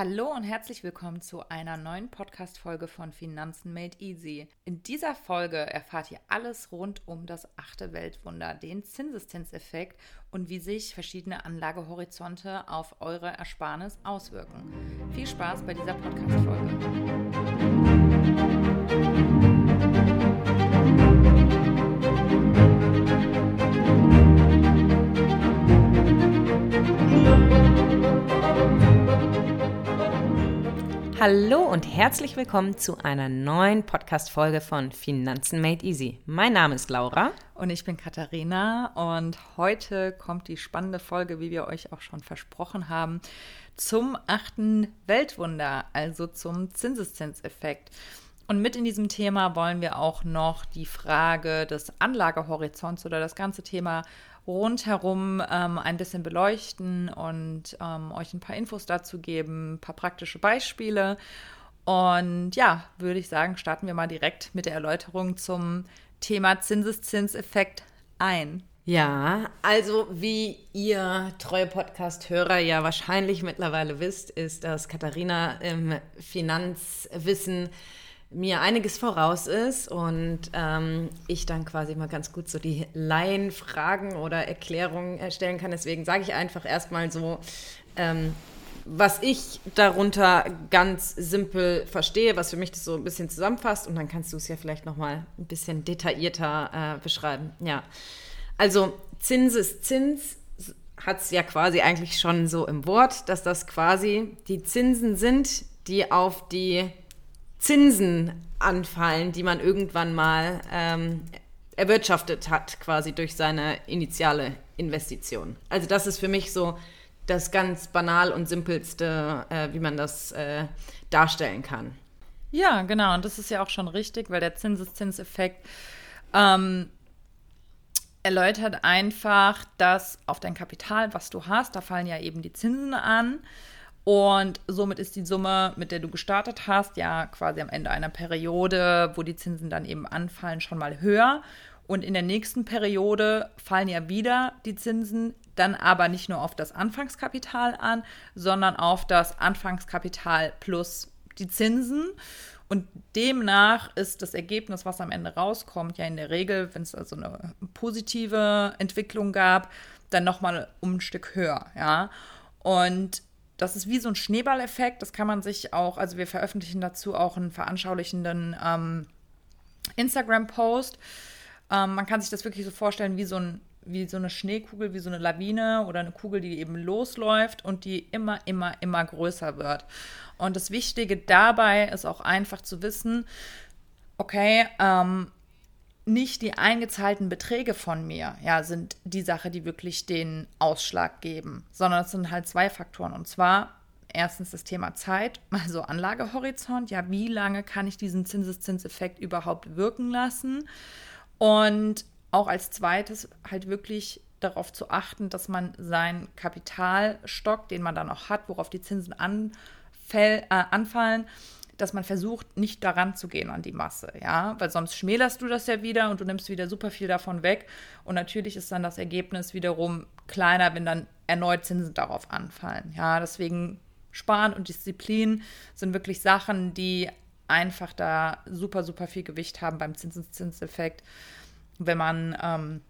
Hallo und herzlich willkommen zu einer neuen Podcast-Folge von Finanzen Made Easy. In dieser Folge erfahrt ihr alles rund um das achte Weltwunder, den Zinseszinseffekt und wie sich verschiedene Anlagehorizonte auf eure Ersparnis auswirken. Viel Spaß bei dieser Podcast-Folge. Hallo und herzlich willkommen zu einer neuen Podcast-Folge von Finanzen Made Easy. Mein Name ist Laura. Und ich bin Katharina. Und heute kommt die spannende Folge, wie wir euch auch schon versprochen haben, zum achten Weltwunder, also zum Zinseszinseffekt. Und mit in diesem Thema wollen wir auch noch die Frage des Anlagehorizonts oder das ganze Thema rundherum ähm, ein bisschen beleuchten und ähm, euch ein paar Infos dazu geben, ein paar praktische Beispiele. Und ja, würde ich sagen, starten wir mal direkt mit der Erläuterung zum Thema Zinseszinseffekt ein. Ja, also wie ihr treue Podcast-Hörer ja wahrscheinlich mittlerweile wisst, ist, dass Katharina im Finanzwissen mir einiges voraus ist und ähm, ich dann quasi mal ganz gut so die Laienfragen oder Erklärungen erstellen kann. Deswegen sage ich einfach erstmal so, ähm, was ich darunter ganz simpel verstehe, was für mich das so ein bisschen zusammenfasst und dann kannst du es ja vielleicht nochmal ein bisschen detaillierter äh, beschreiben. Ja, also Zinseszins hat es ja quasi eigentlich schon so im Wort, dass das quasi die Zinsen sind, die auf die Zinsen anfallen, die man irgendwann mal ähm, erwirtschaftet hat, quasi durch seine initiale Investition. Also das ist für mich so das ganz banal und simpelste, äh, wie man das äh, darstellen kann. Ja, genau. Und das ist ja auch schon richtig, weil der Zinseszinseffekt ähm, erläutert einfach, dass auf dein Kapital, was du hast, da fallen ja eben die Zinsen an. Und somit ist die Summe, mit der du gestartet hast, ja quasi am Ende einer Periode, wo die Zinsen dann eben anfallen, schon mal höher. Und in der nächsten Periode fallen ja wieder die Zinsen, dann aber nicht nur auf das Anfangskapital an, sondern auf das Anfangskapital plus die Zinsen. Und demnach ist das Ergebnis, was am Ende rauskommt, ja in der Regel, wenn es also eine positive Entwicklung gab, dann nochmal um ein Stück höher, ja. Und das ist wie so ein Schneeballeffekt. Das kann man sich auch, also wir veröffentlichen dazu auch einen veranschaulichenden ähm, Instagram-Post. Ähm, man kann sich das wirklich so vorstellen wie so, ein, wie so eine Schneekugel, wie so eine Lawine oder eine Kugel, die eben losläuft und die immer, immer, immer größer wird. Und das Wichtige dabei ist auch einfach zu wissen, okay, ähm, nicht die eingezahlten Beträge von mir, ja, sind die Sache, die wirklich den Ausschlag geben, sondern es sind halt zwei Faktoren. Und zwar erstens das Thema Zeit, also Anlagehorizont, ja, wie lange kann ich diesen Zinseszinseffekt überhaupt wirken lassen? Und auch als zweites halt wirklich darauf zu achten, dass man seinen Kapitalstock, den man dann auch hat, worauf die Zinsen anfäll, äh, anfallen, dass man versucht, nicht daran zu gehen an die Masse, ja, weil sonst schmälerst du das ja wieder und du nimmst wieder super viel davon weg. Und natürlich ist dann das Ergebnis wiederum kleiner, wenn dann erneut Zinsen darauf anfallen, ja, deswegen Sparen und Disziplin sind wirklich Sachen, die einfach da super, super viel Gewicht haben beim Zinseszinseffekt, wenn man ähm,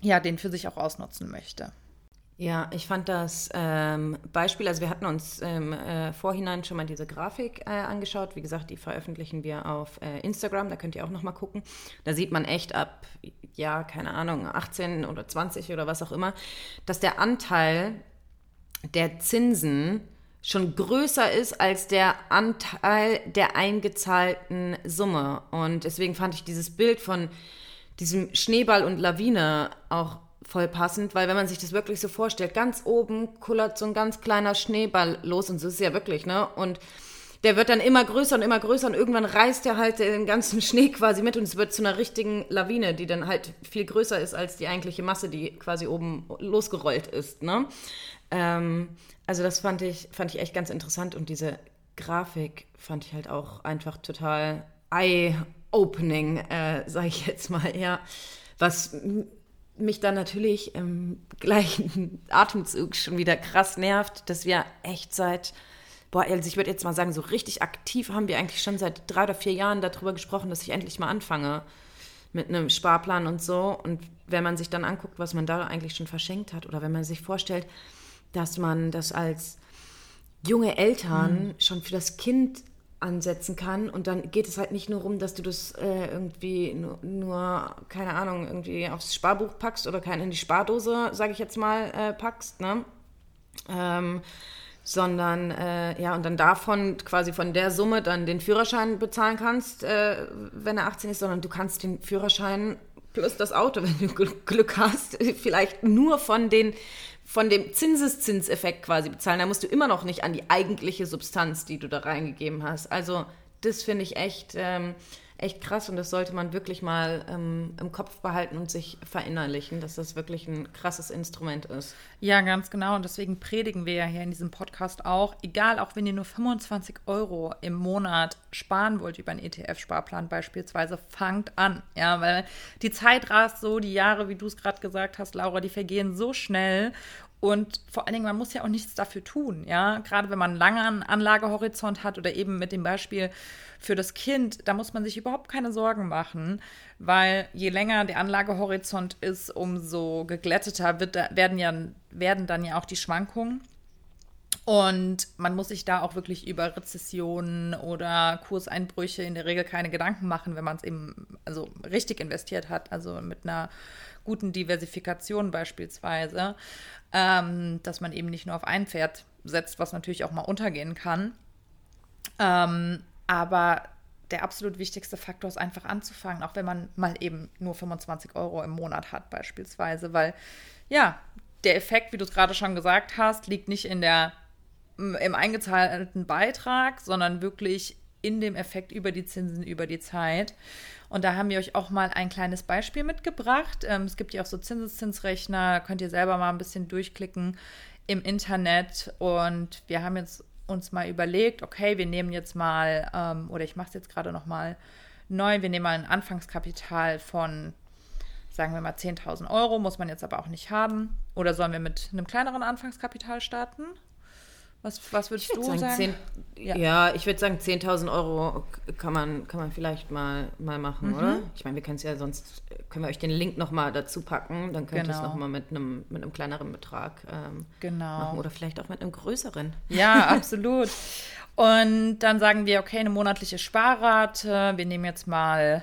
ja den für sich auch ausnutzen möchte. Ja, ich fand das ähm, Beispiel, also wir hatten uns im äh, Vorhinein schon mal diese Grafik äh, angeschaut. Wie gesagt, die veröffentlichen wir auf äh, Instagram, da könnt ihr auch noch mal gucken. Da sieht man echt ab, ja, keine Ahnung, 18 oder 20 oder was auch immer, dass der Anteil der Zinsen schon größer ist als der Anteil der eingezahlten Summe. Und deswegen fand ich dieses Bild von diesem Schneeball und Lawine auch voll passend, weil wenn man sich das wirklich so vorstellt, ganz oben kullert so ein ganz kleiner Schneeball los und so ist es ja wirklich, ne? Und der wird dann immer größer und immer größer und irgendwann reißt er halt den ganzen Schnee quasi mit und es wird zu einer richtigen Lawine, die dann halt viel größer ist als die eigentliche Masse, die quasi oben losgerollt ist, ne? Ähm, also das fand ich, fand ich echt ganz interessant und diese Grafik fand ich halt auch einfach total eye-opening, äh, sage ich jetzt mal, ja. Was mich dann natürlich im gleichen Atemzug schon wieder krass nervt, dass wir echt seit boah, also ich würde jetzt mal sagen, so richtig aktiv haben wir eigentlich schon seit drei oder vier Jahren darüber gesprochen, dass ich endlich mal anfange mit einem Sparplan und so. Und wenn man sich dann anguckt, was man da eigentlich schon verschenkt hat, oder wenn man sich vorstellt, dass man das als junge Eltern mhm. schon für das Kind ansetzen kann. Und dann geht es halt nicht nur darum, dass du das äh, irgendwie nur, nur, keine Ahnung, irgendwie aufs Sparbuch packst oder in die Spardose, sage ich jetzt mal, äh, packst, ne? Ähm, sondern äh, ja, und dann davon quasi von der Summe dann den Führerschein bezahlen kannst, äh, wenn er 18 ist, sondern du kannst den Führerschein plus das Auto, wenn du Glück hast, vielleicht nur von den von dem Zinseszinseffekt quasi bezahlen. Da musst du immer noch nicht an die eigentliche Substanz, die du da reingegeben hast. Also das finde ich echt, ähm, echt krass und das sollte man wirklich mal ähm, im Kopf behalten und sich verinnerlichen, dass das wirklich ein krasses Instrument ist. Ja, ganz genau. Und deswegen predigen wir ja hier in diesem Podcast auch, egal, auch wenn ihr nur 25 Euro im Monat sparen wollt über einen ETF-Sparplan beispielsweise, fangt an. Ja, weil die Zeit rast so, die Jahre, wie du es gerade gesagt hast, Laura, die vergehen so schnell und vor allen Dingen, man muss ja auch nichts dafür tun, ja. Gerade wenn man einen langen Anlagehorizont hat oder eben mit dem Beispiel für das Kind, da muss man sich überhaupt keine Sorgen machen, weil je länger der Anlagehorizont ist, umso geglätteter wird, werden, ja, werden dann ja auch die Schwankungen. Und man muss sich da auch wirklich über Rezessionen oder Kurseinbrüche in der Regel keine Gedanken machen, wenn man es eben also richtig investiert hat, also mit einer guten Diversifikation beispielsweise, ähm, dass man eben nicht nur auf ein Pferd setzt, was natürlich auch mal untergehen kann. Ähm, aber der absolut wichtigste Faktor ist einfach anzufangen, auch wenn man mal eben nur 25 Euro im Monat hat beispielsweise, weil ja, der Effekt, wie du es gerade schon gesagt hast, liegt nicht in der im eingezahlten Beitrag, sondern wirklich in dem Effekt über die Zinsen über die Zeit. Und da haben wir euch auch mal ein kleines Beispiel mitgebracht. Ähm, es gibt ja auch so Zinseszinsrechner, könnt ihr selber mal ein bisschen durchklicken im Internet. Und wir haben jetzt uns mal überlegt, okay, wir nehmen jetzt mal, ähm, oder ich mache es jetzt gerade noch mal neu, wir nehmen mal ein Anfangskapital von, sagen wir mal 10.000 Euro, muss man jetzt aber auch nicht haben. Oder sollen wir mit einem kleineren Anfangskapital starten? Was, was würdest du sagen? sagen? 10, ja. ja. ich würde sagen, 10.000 Euro kann man, kann man vielleicht mal, mal machen, mhm. oder? Ich meine, wir können es ja sonst, können wir euch den Link nochmal dazu packen, dann könnt ihr es genau. nochmal mit einem, mit einem kleineren Betrag ähm, genau. machen oder vielleicht auch mit einem größeren. Ja, absolut. Und dann sagen wir, okay, eine monatliche Sparrate, wir nehmen jetzt mal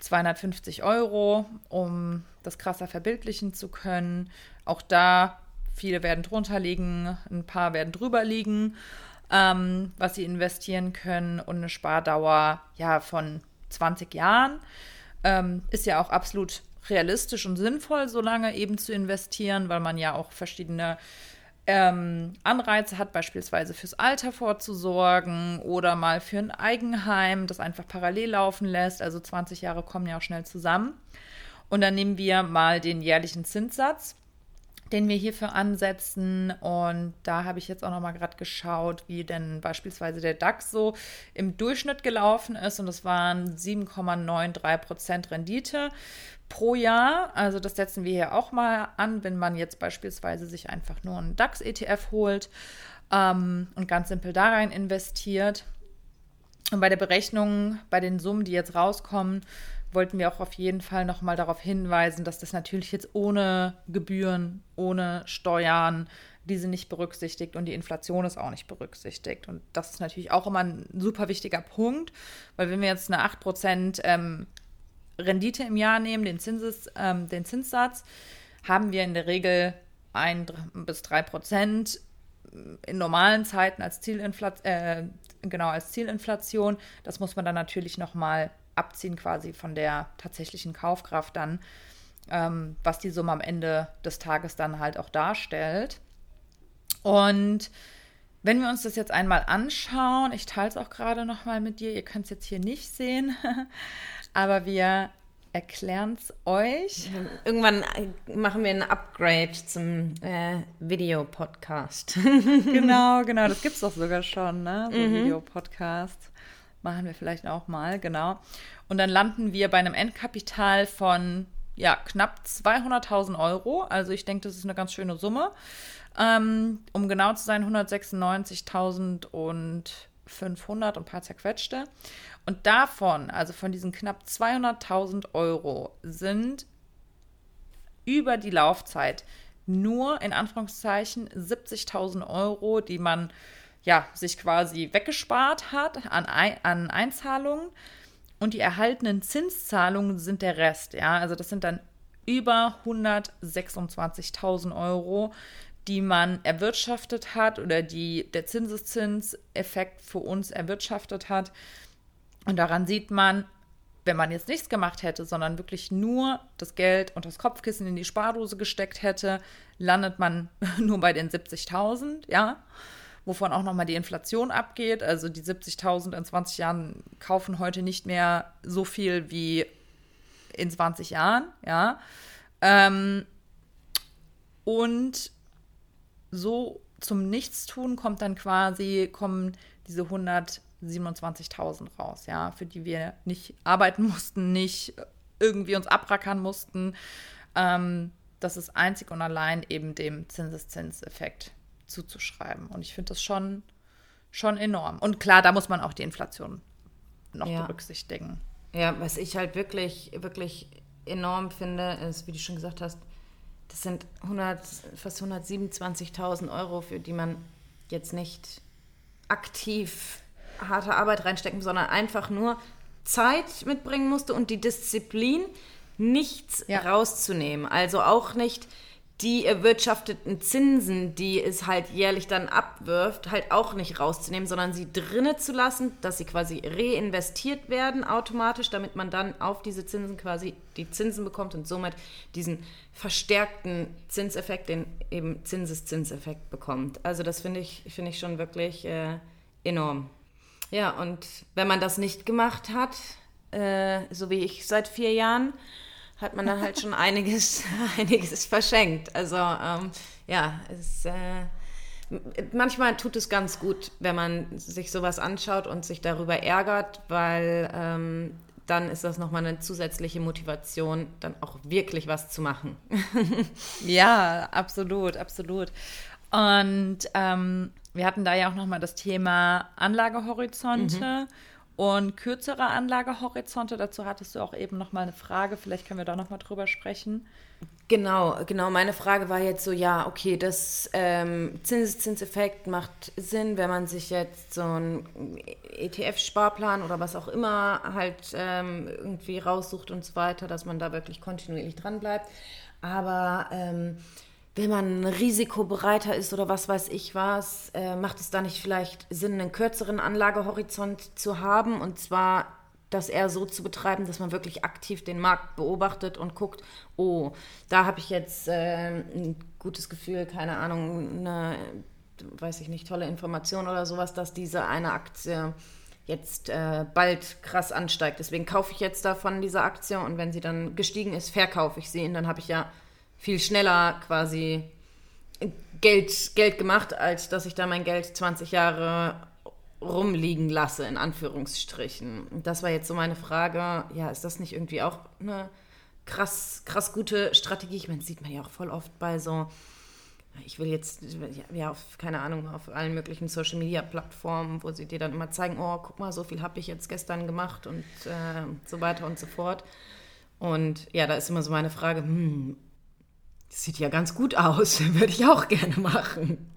250 Euro, um das krasser verbildlichen zu können. Auch da Viele werden drunter liegen, ein paar werden drüber liegen, ähm, was sie investieren können und eine Spardauer ja von 20 Jahren. Ähm, ist ja auch absolut realistisch und sinnvoll, so lange eben zu investieren, weil man ja auch verschiedene ähm, Anreize hat, beispielsweise fürs Alter vorzusorgen oder mal für ein Eigenheim, das einfach parallel laufen lässt. Also 20 Jahre kommen ja auch schnell zusammen. Und dann nehmen wir mal den jährlichen Zinssatz den wir hierfür ansetzen. Und da habe ich jetzt auch noch mal gerade geschaut, wie denn beispielsweise der DAX so im Durchschnitt gelaufen ist. Und das waren 7,93 Prozent Rendite pro Jahr. Also das setzen wir hier auch mal an, wenn man jetzt beispielsweise sich einfach nur einen DAX-ETF holt ähm, und ganz simpel da rein investiert. Und bei der Berechnung, bei den Summen, die jetzt rauskommen, wollten wir auch auf jeden Fall nochmal darauf hinweisen, dass das natürlich jetzt ohne Gebühren, ohne Steuern, diese nicht berücksichtigt und die Inflation ist auch nicht berücksichtigt. Und das ist natürlich auch immer ein super wichtiger Punkt, weil wenn wir jetzt eine 8% ähm, Rendite im Jahr nehmen, den, Zinses, ähm, den Zinssatz, haben wir in der Regel 1 bis 3 Prozent in normalen Zeiten als Zielinflation, äh, genau als Zielinflation. Das muss man dann natürlich nochmal abziehen quasi von der tatsächlichen Kaufkraft dann, ähm, was die Summe am Ende des Tages dann halt auch darstellt. Und wenn wir uns das jetzt einmal anschauen, ich teile es auch gerade noch mal mit dir, ihr könnt es jetzt hier nicht sehen, aber wir erklären es euch. Irgendwann machen wir ein Upgrade zum äh, Videopodcast. genau, genau, das gibt es doch sogar schon, ne? So mhm. Videopodcast. Machen wir vielleicht auch mal, genau. Und dann landen wir bei einem Endkapital von ja, knapp 200.000 Euro. Also ich denke, das ist eine ganz schöne Summe. Ähm, um genau zu sein, 196.500 und ein paar zerquetschte. Und davon, also von diesen knapp 200.000 Euro, sind über die Laufzeit nur in Anführungszeichen 70.000 Euro, die man ja sich quasi weggespart hat an, an Einzahlungen und die erhaltenen Zinszahlungen sind der Rest. Ja, also das sind dann über 126.000 Euro, die man erwirtschaftet hat oder die der Zinseszinseffekt für uns erwirtschaftet hat. Und daran sieht man, wenn man jetzt nichts gemacht hätte, sondern wirklich nur das Geld und das Kopfkissen in die Spardose gesteckt hätte, landet man nur bei den 70.000, ja, wovon auch nochmal die Inflation abgeht. Also die 70.000 in 20 Jahren kaufen heute nicht mehr so viel wie in 20 Jahren, ja. Ähm, und so zum Nichtstun kommt dann quasi, kommen diese 127.000 raus, ja, für die wir nicht arbeiten mussten, nicht irgendwie uns abrackern mussten. Ähm, das ist einzig und allein eben dem Zinseszinseffekt zuzuschreiben. Und ich finde das schon, schon enorm. Und klar, da muss man auch die Inflation noch ja. berücksichtigen. Ja, was ich halt wirklich, wirklich enorm finde, ist, wie du schon gesagt hast, das sind 100, fast 127.000 Euro, für die man jetzt nicht aktiv harte Arbeit reinstecken, sondern einfach nur Zeit mitbringen musste und die Disziplin, nichts ja. rauszunehmen. Also auch nicht die erwirtschafteten Zinsen, die es halt jährlich dann abwirft, halt auch nicht rauszunehmen, sondern sie drinne zu lassen, dass sie quasi reinvestiert werden automatisch, damit man dann auf diese Zinsen quasi die Zinsen bekommt und somit diesen verstärkten Zinseffekt, den eben Zinseszinseffekt bekommt. Also das finde ich, finde ich schon wirklich äh, enorm. Ja, und wenn man das nicht gemacht hat, äh, so wie ich seit vier Jahren, hat man dann halt schon einiges, einiges verschenkt. Also ähm, ja, es, äh, manchmal tut es ganz gut, wenn man sich sowas anschaut und sich darüber ärgert, weil ähm, dann ist das nochmal eine zusätzliche Motivation, dann auch wirklich was zu machen. ja, absolut, absolut. Und ähm, wir hatten da ja auch nochmal das Thema Anlagehorizonte. Mhm und kürzere Anlagehorizonte. Dazu hattest du auch eben noch mal eine Frage. Vielleicht können wir da noch mal drüber sprechen. Genau, genau. Meine Frage war jetzt so, ja, okay, das ähm, Zinseszinseffekt macht Sinn, wenn man sich jetzt so einen ETF-Sparplan oder was auch immer halt ähm, irgendwie raussucht und so weiter, dass man da wirklich kontinuierlich dran bleibt. Aber ähm, wenn man risikobereiter ist oder was weiß ich was, äh, macht es da nicht vielleicht Sinn, einen kürzeren Anlagehorizont zu haben und zwar das eher so zu betreiben, dass man wirklich aktiv den Markt beobachtet und guckt, oh, da habe ich jetzt äh, ein gutes Gefühl, keine Ahnung, eine, weiß ich nicht, tolle Information oder sowas, dass diese eine Aktie jetzt äh, bald krass ansteigt. Deswegen kaufe ich jetzt davon diese Aktie und wenn sie dann gestiegen ist, verkaufe ich sie und dann habe ich ja viel schneller quasi Geld, Geld gemacht, als dass ich da mein Geld 20 Jahre rumliegen lasse, in Anführungsstrichen. Das war jetzt so meine Frage, ja, ist das nicht irgendwie auch eine krass, krass gute Strategie? Ich meine, das sieht man ja auch voll oft bei so, ich will jetzt, ja, auf, keine Ahnung, auf allen möglichen Social Media Plattformen, wo sie dir dann immer zeigen, oh, guck mal, so viel habe ich jetzt gestern gemacht und äh, so weiter und so fort. Und ja, da ist immer so meine Frage, hm, das sieht ja ganz gut aus, würde ich auch gerne machen.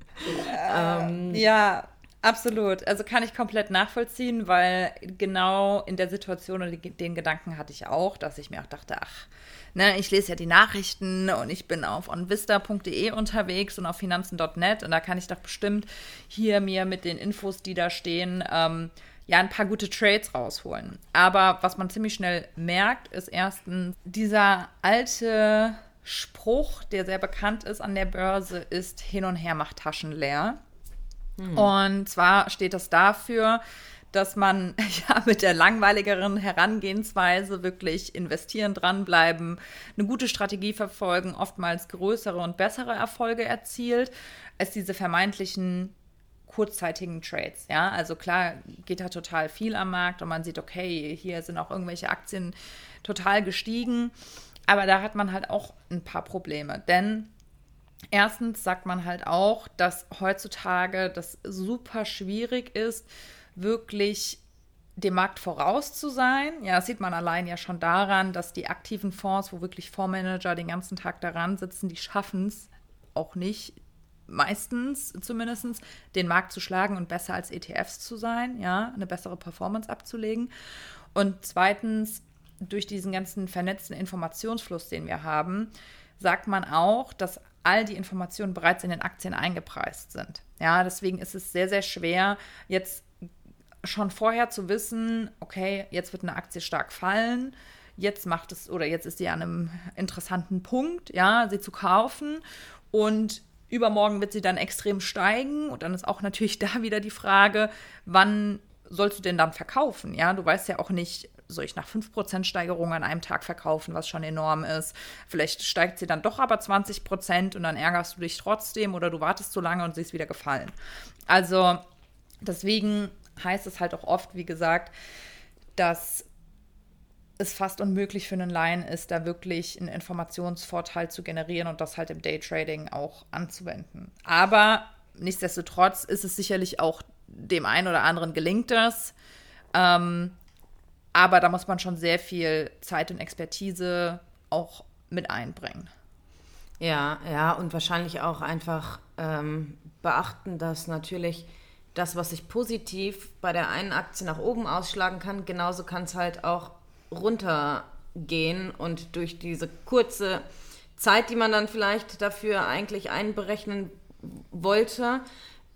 Ähm, ja, absolut. Also kann ich komplett nachvollziehen, weil genau in der Situation und den Gedanken hatte ich auch, dass ich mir auch dachte, ach, ne, ich lese ja die Nachrichten und ich bin auf onvista.de unterwegs und auf finanzen.net und da kann ich doch bestimmt hier mir mit den Infos, die da stehen, ähm, ja, ein paar gute Trades rausholen. Aber was man ziemlich schnell merkt, ist erstens dieser alte Spruch, der sehr bekannt ist an der Börse, ist hin und her macht Taschen leer. Hm. Und zwar steht das dafür, dass man ja mit der langweiligeren Herangehensweise wirklich investieren, dranbleiben, eine gute Strategie verfolgen, oftmals größere und bessere Erfolge erzielt, als diese vermeintlichen kurzzeitigen Trades. Ja, also klar geht da total viel am Markt und man sieht, okay, hier sind auch irgendwelche Aktien total gestiegen. Aber da hat man halt auch ein paar Probleme, denn erstens sagt man halt auch, dass heutzutage das super schwierig ist, wirklich dem Markt voraus zu sein. Ja, das sieht man allein ja schon daran, dass die aktiven Fonds, wo wirklich Fondsmanager den ganzen Tag daran sitzen, die schaffen es auch nicht, meistens zumindest, den Markt zu schlagen und besser als ETFs zu sein, ja, eine bessere Performance abzulegen. Und zweitens, durch diesen ganzen vernetzten Informationsfluss, den wir haben, sagt man auch, dass all die Informationen bereits in den Aktien eingepreist sind. Ja, deswegen ist es sehr, sehr schwer, jetzt schon vorher zu wissen, okay, jetzt wird eine Aktie stark fallen, jetzt macht es oder jetzt ist sie an einem interessanten Punkt, ja, sie zu kaufen und übermorgen wird sie dann extrem steigen und dann ist auch natürlich da wieder die Frage, wann sollst du denn dann verkaufen? Ja, du weißt ja auch nicht, soll ich nach 5% Steigerung an einem Tag verkaufen, was schon enorm ist. Vielleicht steigt sie dann doch aber 20% und dann ärgerst du dich trotzdem oder du wartest zu lange und sie ist wieder gefallen. Also deswegen heißt es halt auch oft, wie gesagt, dass es fast unmöglich für einen Laien ist, da wirklich einen Informationsvorteil zu generieren und das halt im Daytrading auch anzuwenden. Aber nichtsdestotrotz ist es sicherlich auch dem einen oder anderen gelingt das. Ähm, aber da muss man schon sehr viel Zeit und Expertise auch mit einbringen. Ja, ja, und wahrscheinlich auch einfach ähm, beachten, dass natürlich das, was sich positiv bei der einen Aktie nach oben ausschlagen kann, genauso kann es halt auch runtergehen und durch diese kurze Zeit, die man dann vielleicht dafür eigentlich einberechnen wollte,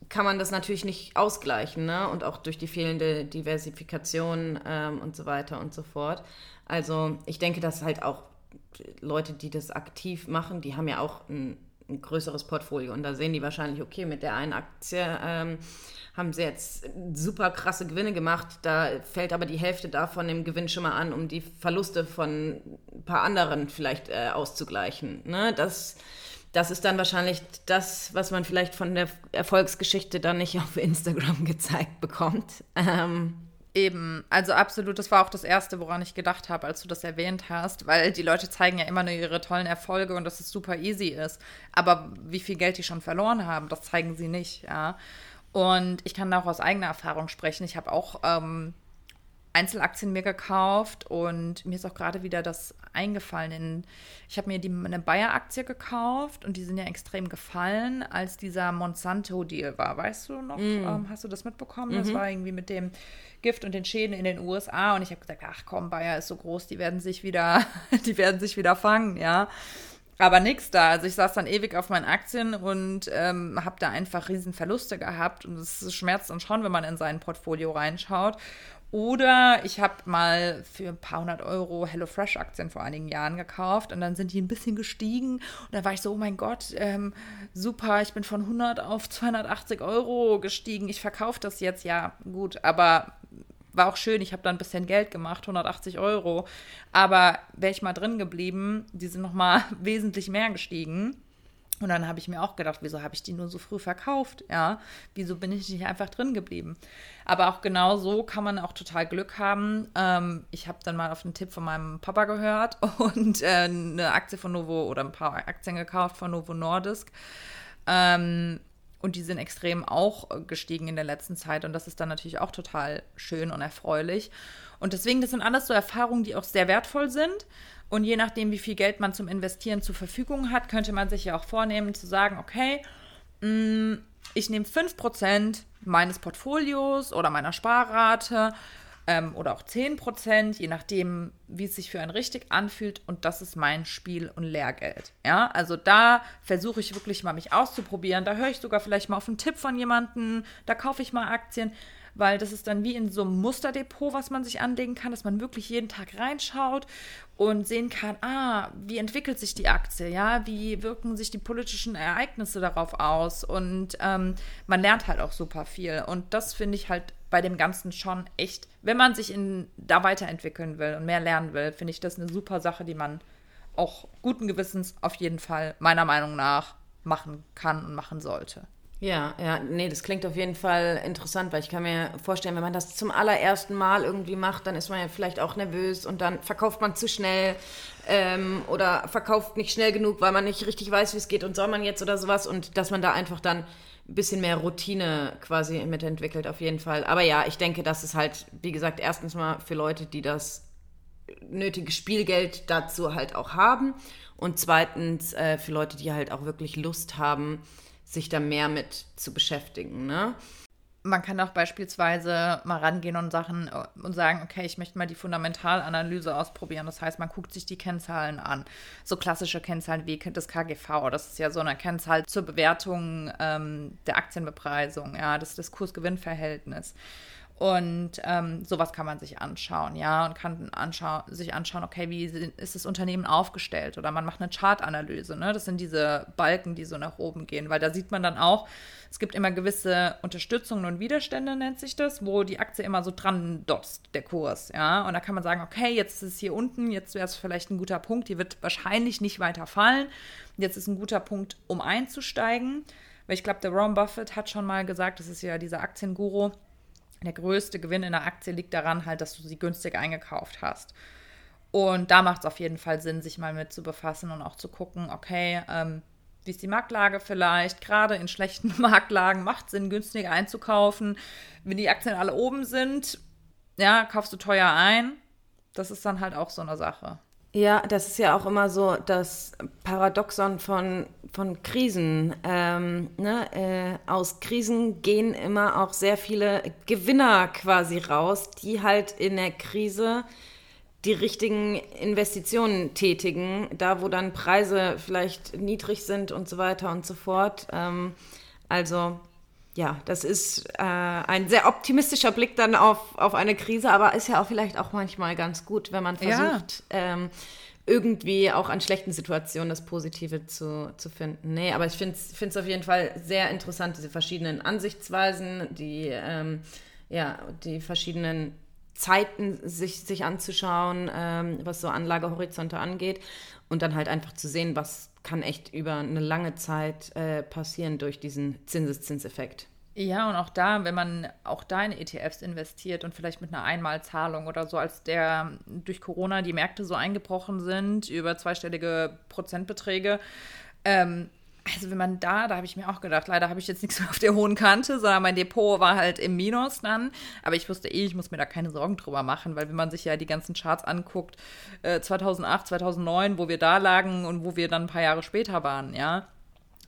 kann man das natürlich nicht ausgleichen, ne? Und auch durch die fehlende Diversifikation ähm, und so weiter und so fort. Also ich denke, dass halt auch Leute, die das aktiv machen, die haben ja auch ein, ein größeres Portfolio und da sehen die wahrscheinlich, okay, mit der einen Aktie ähm, haben sie jetzt super krasse Gewinne gemacht. Da fällt aber die Hälfte davon im Gewinn schon mal an, um die Verluste von ein paar anderen vielleicht äh, auszugleichen. Ne? Das, das ist dann wahrscheinlich das, was man vielleicht von der Erfolgsgeschichte dann nicht auf Instagram gezeigt bekommt. Ähm, Eben, also absolut, das war auch das Erste, woran ich gedacht habe, als du das erwähnt hast, weil die Leute zeigen ja immer nur ihre tollen Erfolge und dass es super easy ist. Aber wie viel Geld die schon verloren haben, das zeigen sie nicht, ja. Und ich kann auch aus eigener Erfahrung sprechen. Ich habe auch ähm, Einzelaktien mir gekauft und mir ist auch gerade wieder das eingefallen. In, ich habe mir die, eine Bayer-Aktie gekauft und die sind ja extrem gefallen, als dieser Monsanto-Deal war. Weißt du noch? Mm. Ähm, hast du das mitbekommen? Mhm. Das war irgendwie mit dem Gift und den Schäden in den USA und ich habe gesagt, ach komm, Bayer ist so groß, die werden sich wieder, die werden sich wieder fangen, ja. Aber nix da. Also ich saß dann ewig auf meinen Aktien und ähm, habe da einfach riesen Verluste gehabt. Und es schmerzt dann schon, wenn man in sein Portfolio reinschaut. Oder ich habe mal für ein paar hundert Euro HelloFresh-Aktien vor einigen Jahren gekauft und dann sind die ein bisschen gestiegen. Und dann war ich so, oh mein Gott, ähm, super, ich bin von 100 auf 280 Euro gestiegen. Ich verkaufe das jetzt, ja, gut. Aber war auch schön, ich habe da ein bisschen Geld gemacht, 180 Euro. Aber wäre ich mal drin geblieben, die sind nochmal wesentlich mehr gestiegen. Und dann habe ich mir auch gedacht, wieso habe ich die nur so früh verkauft? Ja, wieso bin ich nicht einfach drin geblieben? Aber auch genau so kann man auch total Glück haben. Ähm, ich habe dann mal auf einen Tipp von meinem Papa gehört und äh, eine Aktie von Novo oder ein paar Aktien gekauft von Novo Nordisk. Ähm, und die sind extrem auch gestiegen in der letzten Zeit. Und das ist dann natürlich auch total schön und erfreulich. Und deswegen, das sind alles so Erfahrungen, die auch sehr wertvoll sind. Und je nachdem, wie viel Geld man zum Investieren zur Verfügung hat, könnte man sich ja auch vornehmen zu sagen, okay, mm, ich nehme 5% meines Portfolios oder meiner Sparrate ähm, oder auch 10%, je nachdem, wie es sich für einen richtig anfühlt. Und das ist mein Spiel- und Lehrgeld. Ja, also da versuche ich wirklich mal mich auszuprobieren. Da höre ich sogar vielleicht mal auf einen Tipp von jemandem, da kaufe ich mal Aktien weil das ist dann wie in so einem Musterdepot, was man sich anlegen kann, dass man wirklich jeden Tag reinschaut und sehen kann, ah, wie entwickelt sich die Aktie, ja, wie wirken sich die politischen Ereignisse darauf aus? Und ähm, man lernt halt auch super viel. Und das finde ich halt bei dem Ganzen schon echt, wenn man sich in, da weiterentwickeln will und mehr lernen will, finde ich das eine super Sache, die man auch guten Gewissens auf jeden Fall meiner Meinung nach machen kann und machen sollte. Ja, ja, nee, das klingt auf jeden Fall interessant, weil ich kann mir vorstellen, wenn man das zum allerersten Mal irgendwie macht, dann ist man ja vielleicht auch nervös und dann verkauft man zu schnell ähm, oder verkauft nicht schnell genug, weil man nicht richtig weiß, wie es geht und soll man jetzt oder sowas und dass man da einfach dann ein bisschen mehr Routine quasi mitentwickelt, auf jeden Fall. Aber ja, ich denke, das ist halt, wie gesagt, erstens mal für Leute, die das nötige Spielgeld dazu halt auch haben und zweitens äh, für Leute, die halt auch wirklich Lust haben, sich da mehr mit zu beschäftigen. Ne? Man kann auch beispielsweise mal rangehen und, Sachen, und sagen, okay, ich möchte mal die Fundamentalanalyse ausprobieren. Das heißt, man guckt sich die Kennzahlen an. So klassische Kennzahlen wie das KGV. Das ist ja so eine Kennzahl zur Bewertung ähm, der Aktienbepreisung, ja, das, das Kurs-Gewinn-Verhältnis. Und ähm, sowas kann man sich anschauen, ja, und kann anschau sich anschauen, okay, wie ist das Unternehmen aufgestellt? Oder man macht eine Chartanalyse, ne? Das sind diese Balken, die so nach oben gehen, weil da sieht man dann auch, es gibt immer gewisse Unterstützungen und Widerstände, nennt sich das, wo die Aktie immer so dran dotzt, der Kurs, ja. Und da kann man sagen, okay, jetzt ist es hier unten, jetzt wäre es vielleicht ein guter Punkt, die wird wahrscheinlich nicht weiter fallen. Jetzt ist ein guter Punkt, um einzusteigen. Weil ich glaube, der Ron Buffett hat schon mal gesagt, das ist ja dieser Aktienguru, der größte Gewinn in der Aktie liegt daran halt, dass du sie günstig eingekauft hast. Und da macht es auf jeden Fall Sinn, sich mal mit zu befassen und auch zu gucken, okay, ähm, wie ist die Marktlage vielleicht? Gerade in schlechten Marktlagen macht es Sinn, günstig einzukaufen. Wenn die Aktien alle oben sind, ja, kaufst du teuer ein. Das ist dann halt auch so eine Sache. Ja, das ist ja auch immer so das Paradoxon von, von Krisen. Ähm, ne? äh, aus Krisen gehen immer auch sehr viele Gewinner quasi raus, die halt in der Krise die richtigen Investitionen tätigen, da wo dann Preise vielleicht niedrig sind und so weiter und so fort. Ähm, also ja, das ist äh, ein sehr optimistischer Blick dann auf, auf eine Krise, aber ist ja auch vielleicht auch manchmal ganz gut, wenn man versucht, ja. ähm, irgendwie auch an schlechten Situationen das Positive zu, zu finden. Nee, aber ich finde es auf jeden Fall sehr interessant, diese verschiedenen Ansichtsweisen, die, ähm, ja, die verschiedenen Zeiten sich, sich anzuschauen, ähm, was so Anlagehorizonte angeht und dann halt einfach zu sehen, was kann echt über eine lange Zeit äh, passieren durch diesen Zinseszinseffekt. Ja, und auch da, wenn man auch da in ETFs investiert und vielleicht mit einer Einmalzahlung oder so, als der durch Corona die Märkte so eingebrochen sind, über zweistellige Prozentbeträge, ähm, also wenn man da, da habe ich mir auch gedacht, leider habe ich jetzt nichts mehr auf der hohen Kante, sondern mein Depot war halt im Minus dann. Aber ich wusste eh, ich muss mir da keine Sorgen drüber machen, weil wenn man sich ja die ganzen Charts anguckt, äh, 2008, 2009, wo wir da lagen und wo wir dann ein paar Jahre später waren, ja.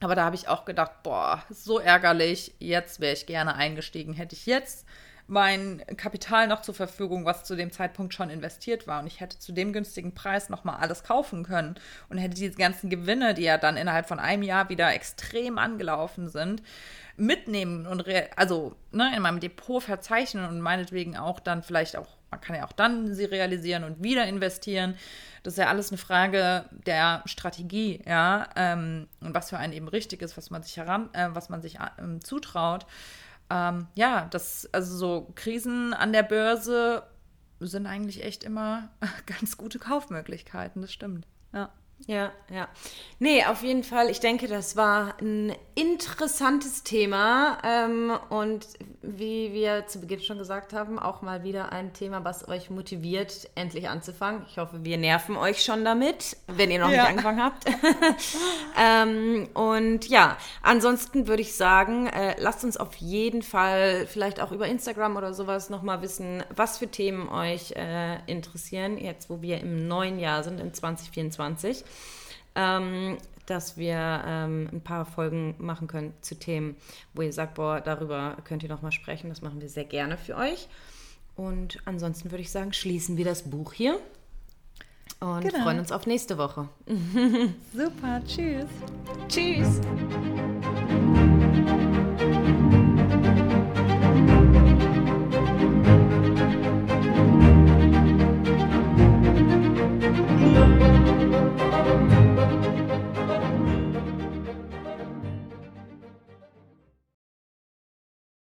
Aber da habe ich auch gedacht, boah, so ärgerlich, jetzt wäre ich gerne eingestiegen. Hätte ich jetzt mein Kapital noch zur Verfügung, was zu dem Zeitpunkt schon investiert war. Und ich hätte zu dem günstigen Preis nochmal alles kaufen können und hätte diese ganzen Gewinne, die ja dann innerhalb von einem Jahr wieder extrem angelaufen sind, mitnehmen und also ne, in meinem Depot verzeichnen und meinetwegen auch dann vielleicht auch, man kann ja auch dann sie realisieren und wieder investieren. Das ist ja alles eine Frage der Strategie, ja, ähm, und was für einen eben richtig ist, was man sich heran, äh, was man sich ähm, zutraut ähm, ja, das, also so Krisen an der Börse sind eigentlich echt immer ganz gute Kaufmöglichkeiten, das stimmt. Ja. Ja, ja. Nee, auf jeden Fall. Ich denke, das war ein interessantes Thema. Ähm, und wie wir zu Beginn schon gesagt haben, auch mal wieder ein Thema, was euch motiviert, endlich anzufangen. Ich hoffe, wir nerven euch schon damit, wenn ihr noch ja. nicht angefangen habt. ähm, und ja, ansonsten würde ich sagen, äh, lasst uns auf jeden Fall vielleicht auch über Instagram oder sowas nochmal wissen, was für Themen euch äh, interessieren, jetzt wo wir im neuen Jahr sind, in 2024 ähm, dass wir ähm, ein paar Folgen machen können zu Themen, wo ihr sagt, boah, darüber könnt ihr noch mal sprechen. Das machen wir sehr gerne für euch. Und ansonsten würde ich sagen, schließen wir das Buch hier und genau. freuen uns auf nächste Woche. Super, tschüss. Tschüss.